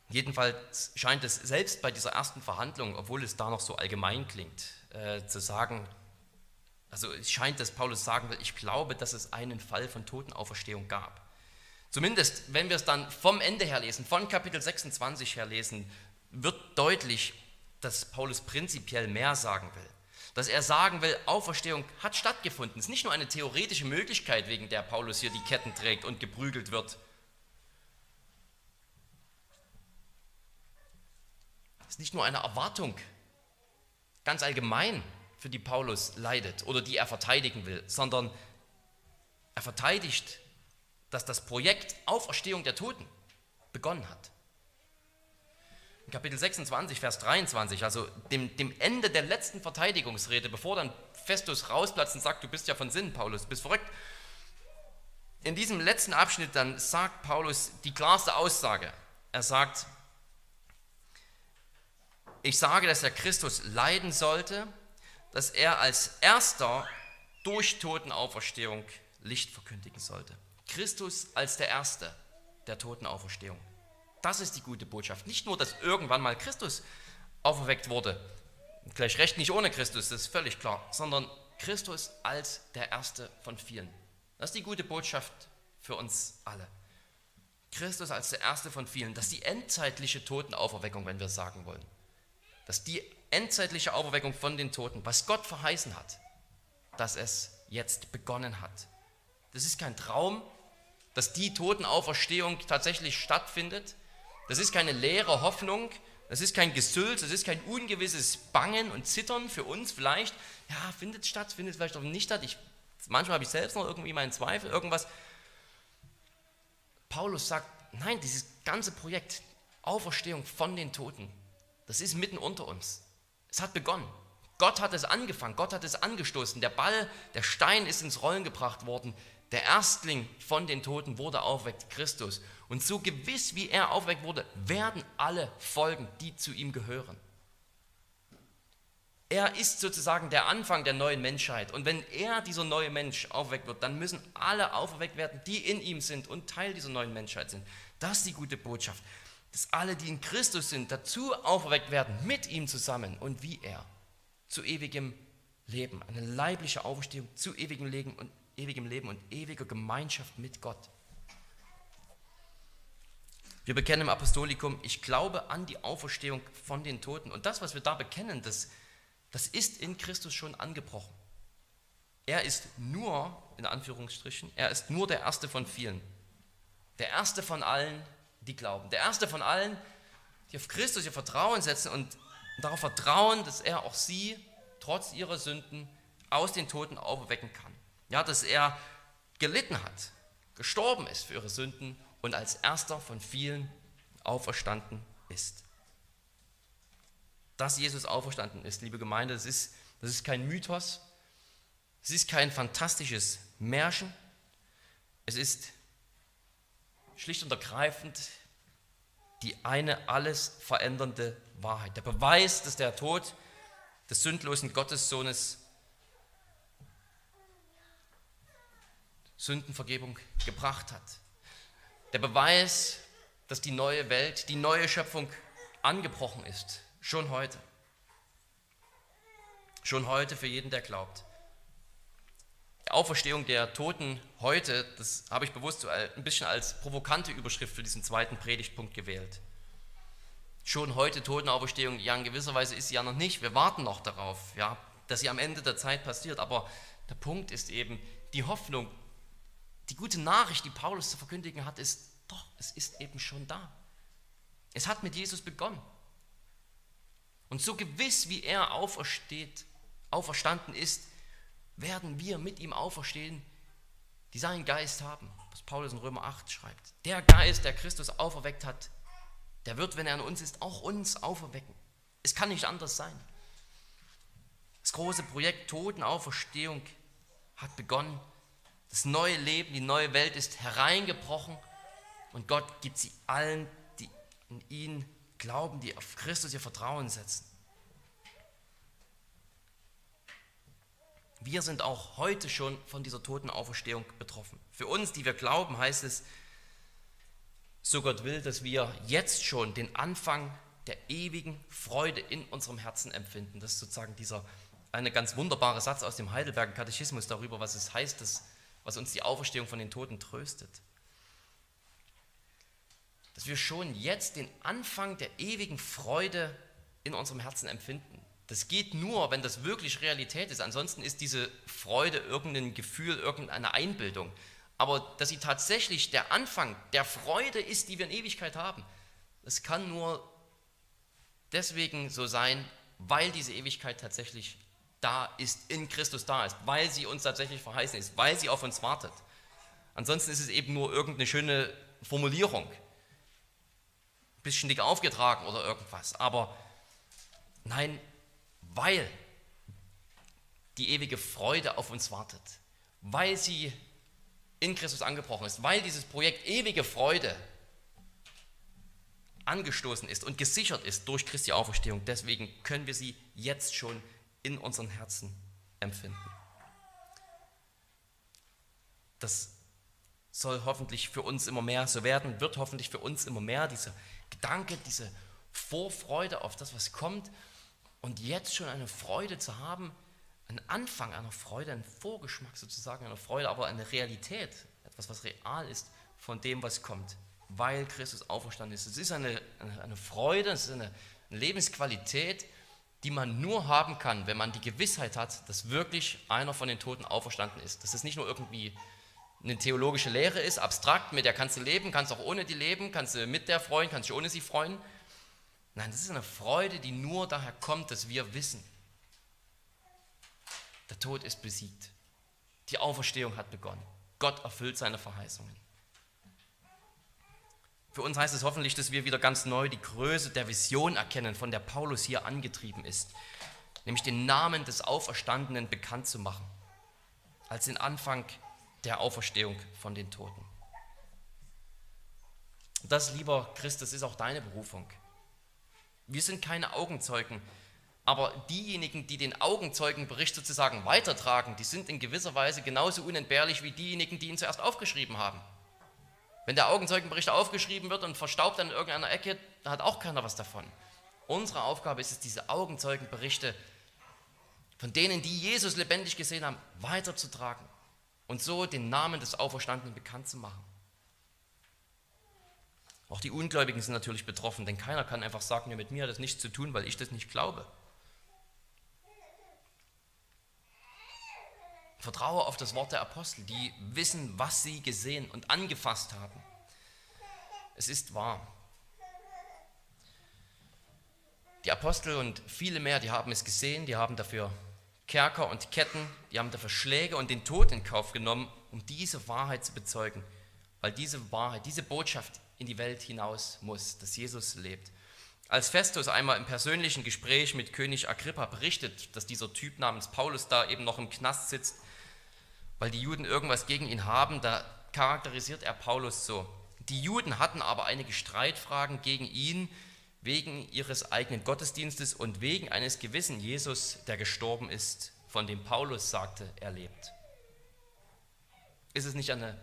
S1: Jedenfalls scheint es selbst bei dieser ersten Verhandlung, obwohl es da noch so allgemein klingt, äh, zu sagen, also es scheint, dass Paulus sagen will, ich glaube, dass es einen Fall von Totenauferstehung gab. Zumindest, wenn wir es dann vom Ende her lesen, von Kapitel 26 her lesen, wird deutlich, dass Paulus prinzipiell mehr sagen will. Dass er sagen will, Auferstehung hat stattgefunden. Es ist nicht nur eine theoretische Möglichkeit, wegen der Paulus hier die Ketten trägt und geprügelt wird, ist nicht nur eine Erwartung, ganz allgemein, für die Paulus leidet oder die er verteidigen will, sondern er verteidigt, dass das Projekt Auferstehung der Toten begonnen hat. Kapitel 26, Vers 23, also dem, dem Ende der letzten Verteidigungsrede, bevor dann Festus rausplatzt und sagt, du bist ja von Sinn, Paulus, du bist verrückt. In diesem letzten Abschnitt dann sagt Paulus die klarste Aussage. Er sagt, ich sage, dass der Christus leiden sollte, dass er als erster durch Totenauferstehung Licht verkündigen sollte. Christus als der Erste der Totenauferstehung. Das ist die gute Botschaft. Nicht nur, dass irgendwann mal Christus auferweckt wurde, gleich recht nicht ohne Christus, das ist völlig klar, sondern Christus als der Erste von vielen. Das ist die gute Botschaft für uns alle. Christus als der Erste von vielen. Das ist die endzeitliche Totenauferweckung, wenn wir sagen wollen. Das ist die endzeitliche Auferweckung von den Toten, was Gott verheißen hat, dass es jetzt begonnen hat. Das ist kein Traum, dass die Totenauferstehung tatsächlich stattfindet. Das ist keine leere Hoffnung, das ist kein Gesülz, das ist kein ungewisses Bangen und Zittern für uns vielleicht. Ja, findet statt, findet vielleicht auch nicht statt. Ich, manchmal habe ich selbst noch irgendwie meinen Zweifel, irgendwas. Paulus sagt, nein, dieses ganze Projekt, Auferstehung von den Toten, das ist mitten unter uns. Es hat begonnen. Gott hat es angefangen, Gott hat es angestoßen. Der Ball, der Stein ist ins Rollen gebracht worden. Der Erstling von den Toten wurde aufweckt, Christus. Und so gewiss wie er aufweckt wurde, werden alle folgen, die zu ihm gehören. Er ist sozusagen der Anfang der neuen Menschheit. Und wenn er, dieser neue Mensch, aufweckt wird, dann müssen alle auferweckt werden, die in ihm sind und Teil dieser neuen Menschheit sind. Das ist die gute Botschaft dass alle, die in Christus sind, dazu auferweckt werden, mit ihm zusammen und wie er, zu ewigem Leben. Eine leibliche Auferstehung zu ewigem Leben und, ewigem Leben und ewiger Gemeinschaft mit Gott. Wir bekennen im Apostolikum, ich glaube an die Auferstehung von den Toten. Und das, was wir da bekennen, das, das ist in Christus schon angebrochen. Er ist nur, in Anführungsstrichen, er ist nur der Erste von vielen. Der Erste von allen, die glauben. Der erste von allen, die auf Christus ihr Vertrauen setzen und darauf vertrauen, dass er auch sie trotz ihrer Sünden aus den Toten aufwecken kann. Ja, dass er gelitten hat, gestorben ist für ihre Sünden und als erster von vielen auferstanden ist. Dass Jesus auferstanden ist, liebe Gemeinde, das ist, das ist kein Mythos, es ist kein fantastisches Märchen, es ist schlicht und ergreifend die eine alles verändernde Wahrheit. Der Beweis, dass der Tod des sündlosen Gottessohnes Sündenvergebung gebracht hat. Der Beweis, dass die neue Welt, die neue Schöpfung angebrochen ist, schon heute. Schon heute für jeden, der glaubt. Auferstehung der Toten heute, das habe ich bewusst ein bisschen als provokante Überschrift für diesen zweiten Predigtpunkt gewählt. Schon heute Totenauferstehung, ja in gewisser Weise ist sie ja noch nicht, wir warten noch darauf, ja, dass sie am Ende der Zeit passiert, aber der Punkt ist eben, die Hoffnung, die gute Nachricht, die Paulus zu verkündigen hat, ist, doch, es ist eben schon da. Es hat mit Jesus begonnen. Und so gewiss wie er aufersteht, auferstanden ist, werden wir mit ihm auferstehen, die seinen Geist haben, was Paulus in Römer 8 schreibt. Der Geist, der Christus auferweckt hat, der wird, wenn er in uns ist, auch uns auferwecken. Es kann nicht anders sein. Das große Projekt Totenauferstehung hat begonnen. Das neue Leben, die neue Welt ist hereingebrochen und Gott gibt sie allen, die in ihn glauben, die auf Christus ihr Vertrauen setzen. Wir sind auch heute schon von dieser Totenauferstehung betroffen. Für uns, die wir glauben, heißt es, so Gott will, dass wir jetzt schon den Anfang der ewigen Freude in unserem Herzen empfinden. Das ist sozusagen dieser eine ganz wunderbare Satz aus dem Heidelberger Katechismus darüber, was es heißt, dass, was uns die Auferstehung von den Toten tröstet. Dass wir schon jetzt den Anfang der ewigen Freude in unserem Herzen empfinden. Das geht nur, wenn das wirklich Realität ist. Ansonsten ist diese Freude irgendein Gefühl, irgendeine Einbildung. Aber dass sie tatsächlich der Anfang der Freude ist, die wir in Ewigkeit haben, das kann nur deswegen so sein, weil diese Ewigkeit tatsächlich da ist, in Christus da ist, weil sie uns tatsächlich verheißen ist, weil sie auf uns wartet. Ansonsten ist es eben nur irgendeine schöne Formulierung, bisschen dick aufgetragen oder irgendwas. Aber nein, weil die ewige Freude auf uns wartet, weil sie in Christus angebrochen ist, weil dieses Projekt ewige Freude angestoßen ist und gesichert ist durch Christi Auferstehung. Deswegen können wir sie jetzt schon in unseren Herzen empfinden. Das soll hoffentlich für uns immer mehr so werden, wird hoffentlich für uns immer mehr dieser Gedanke, diese Vorfreude auf das, was kommt und jetzt schon eine Freude zu haben, einen Anfang einer Freude, einen Vorgeschmack sozusagen einer Freude, aber eine Realität, etwas, was real ist von dem, was kommt, weil Christus auferstanden ist. Es ist eine, eine, Freude, es ist eine Lebensqualität, die man nur haben kann, wenn man die Gewissheit hat, dass wirklich einer von den Toten auferstanden ist. Dass es nicht nur irgendwie eine theologische Lehre ist, abstrakt, mit der kannst du leben, kannst auch ohne die leben, kannst du mit der freuen, kannst dich ohne sie freuen. Nein, das ist eine Freude, die nur daher kommt, dass wir wissen, der Tod ist besiegt. Die Auferstehung hat begonnen. Gott erfüllt seine Verheißungen. Für uns heißt es hoffentlich, dass wir wieder ganz neu die Größe der Vision erkennen, von der Paulus hier angetrieben ist, nämlich den Namen des Auferstandenen bekannt zu machen, als den Anfang der Auferstehung von den Toten. Das, lieber Christus, ist auch deine Berufung. Wir sind keine Augenzeugen aber diejenigen, die den Augenzeugenbericht sozusagen weitertragen, die sind in gewisser Weise genauso unentbehrlich wie diejenigen, die ihn zuerst aufgeschrieben haben. Wenn der Augenzeugenbericht aufgeschrieben wird und verstaubt an irgendeiner Ecke, da hat auch keiner was davon. Unsere Aufgabe ist es, diese Augenzeugenberichte von denen, die Jesus lebendig gesehen haben, weiterzutragen und so den Namen des Auferstandenen bekannt zu machen. Auch die Ungläubigen sind natürlich betroffen, denn keiner kann einfach sagen, ja, mit mir hat das nichts zu tun, weil ich das nicht glaube. Vertraue auf das Wort der Apostel, die wissen, was sie gesehen und angefasst haben. Es ist wahr. Die Apostel und viele mehr, die haben es gesehen, die haben dafür Kerker und Ketten, die haben dafür Schläge und den Tod in Kauf genommen, um diese Wahrheit zu bezeugen. Weil diese Wahrheit, diese Botschaft in die Welt hinaus muss, dass Jesus lebt. Als Festus einmal im persönlichen Gespräch mit König Agrippa berichtet, dass dieser Typ namens Paulus da eben noch im Knast sitzt, weil die Juden irgendwas gegen ihn haben, da charakterisiert er Paulus so. Die Juden hatten aber einige Streitfragen gegen ihn wegen ihres eigenen Gottesdienstes und wegen eines gewissen Jesus, der gestorben ist, von dem Paulus sagte, er lebt. Ist es nicht eine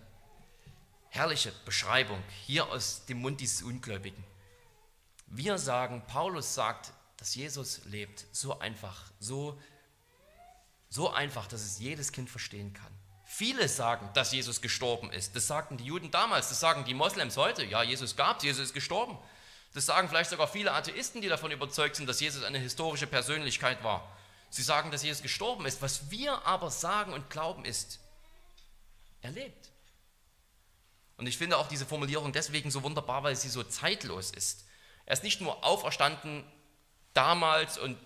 S1: herrliche Beschreibung hier aus dem Mund dieses Ungläubigen? Wir sagen, Paulus sagt, dass Jesus lebt, so einfach, so, so einfach, dass es jedes Kind verstehen kann. Viele sagen, dass Jesus gestorben ist. Das sagten die Juden damals, das sagen die Moslems heute. Ja, Jesus gab, Jesus ist gestorben. Das sagen vielleicht sogar viele Atheisten, die davon überzeugt sind, dass Jesus eine historische Persönlichkeit war. Sie sagen, dass Jesus gestorben ist. Was wir aber sagen und glauben ist, er lebt. Und ich finde auch diese Formulierung deswegen so wunderbar, weil sie so zeitlos ist. Er ist nicht nur auferstanden damals und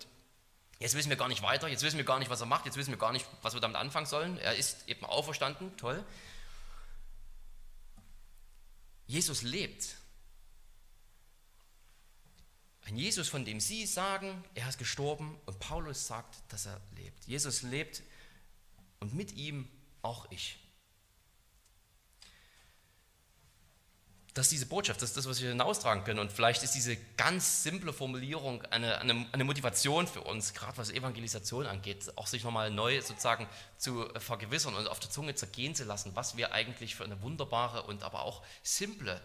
S1: Jetzt wissen wir gar nicht weiter, jetzt wissen wir gar nicht, was er macht, jetzt wissen wir gar nicht, was wir damit anfangen sollen. Er ist eben auferstanden, toll. Jesus lebt. Ein Jesus, von dem Sie sagen, er ist gestorben und Paulus sagt, dass er lebt. Jesus lebt und mit ihm auch ich. Das ist diese Botschaft, das ist das, was wir hinaustragen können. Und vielleicht ist diese ganz simple Formulierung eine, eine, eine Motivation für uns, gerade was Evangelisation angeht, auch sich nochmal neu sozusagen zu vergewissern und auf der Zunge zergehen zu lassen, was wir eigentlich für eine wunderbare und aber auch simple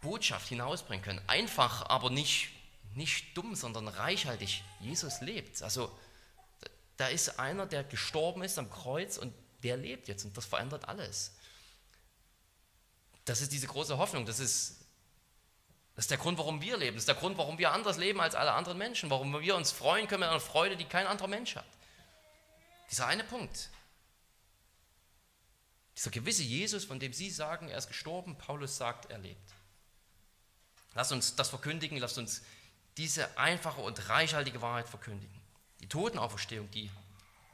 S1: Botschaft hinausbringen können. Einfach, aber nicht, nicht dumm, sondern reichhaltig. Jesus lebt. Also da ist einer, der gestorben ist am Kreuz und der lebt jetzt und das verändert alles. Das ist diese große Hoffnung. Das ist, das ist der Grund, warum wir leben. Das ist der Grund, warum wir anders leben als alle anderen Menschen. Warum wir uns freuen können mit einer Freude, die kein anderer Mensch hat. Dieser eine Punkt. Dieser gewisse Jesus, von dem Sie sagen, er ist gestorben, Paulus sagt, er lebt. Lass uns das verkündigen, lass uns diese einfache und reichhaltige Wahrheit verkündigen. Die Totenauferstehung, die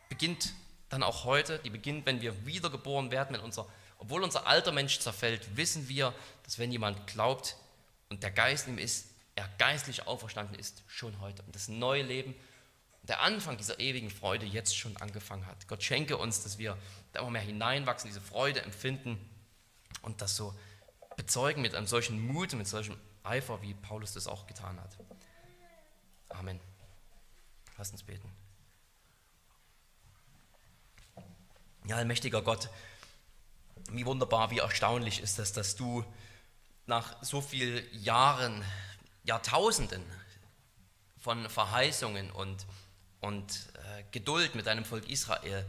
S1: beginnt dann auch heute, die beginnt, wenn wir wiedergeboren werden, wenn unser obwohl unser alter Mensch zerfällt, wissen wir, dass wenn jemand glaubt, und der Geist in ihm ist, er geistlich auferstanden ist, schon heute. Und das neue Leben, der Anfang dieser ewigen Freude jetzt schon angefangen hat. Gott schenke uns, dass wir da immer mehr hineinwachsen, diese Freude empfinden und das so bezeugen mit einem solchen Mut, mit solchem Eifer, wie Paulus das auch getan hat. Amen. Lass uns beten. Ja, allmächtiger Gott, wie wunderbar, wie erstaunlich ist es, dass du nach so vielen Jahren, Jahrtausenden von Verheißungen und, und äh, Geduld mit deinem Volk Israel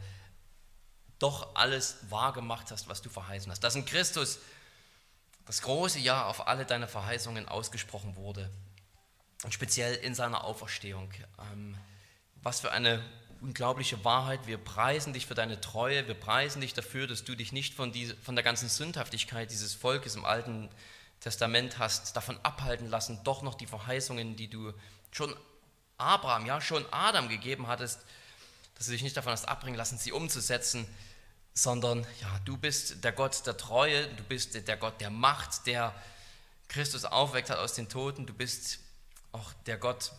S1: doch alles wahrgemacht hast, was du verheißen hast. Dass in Christus das große Ja auf alle deine Verheißungen ausgesprochen wurde. Und speziell in seiner Auferstehung. Ähm, was für eine unglaubliche Wahrheit. Wir preisen dich für deine Treue. Wir preisen dich dafür, dass du dich nicht von, diese, von der ganzen Sündhaftigkeit dieses Volkes im Alten Testament hast davon abhalten lassen, doch noch die Verheißungen, die du schon Abraham, ja schon Adam gegeben hattest, dass du dich nicht davon hast abbringen lassen, sie umzusetzen, sondern ja, du bist der Gott der Treue, du bist der Gott der Macht, der Christus aufweckt hat aus den Toten, du bist auch der Gott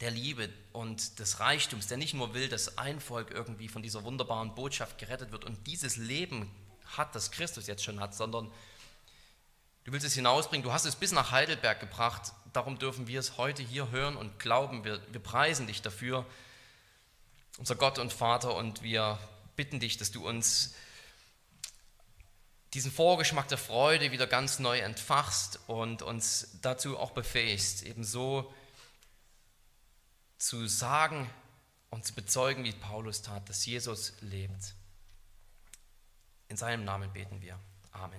S1: der Liebe und des Reichtums, der nicht nur will, dass ein Volk irgendwie von dieser wunderbaren Botschaft gerettet wird und dieses Leben hat, das Christus jetzt schon hat, sondern du willst es hinausbringen, du hast es bis nach Heidelberg gebracht, darum dürfen wir es heute hier hören und glauben, wir, wir preisen dich dafür, unser Gott und Vater, und wir bitten dich, dass du uns diesen Vorgeschmack der Freude wieder ganz neu entfachst und uns dazu auch befähigst, ebenso zu sagen und zu bezeugen, wie Paulus tat, dass Jesus lebt. In seinem Namen beten wir. Amen.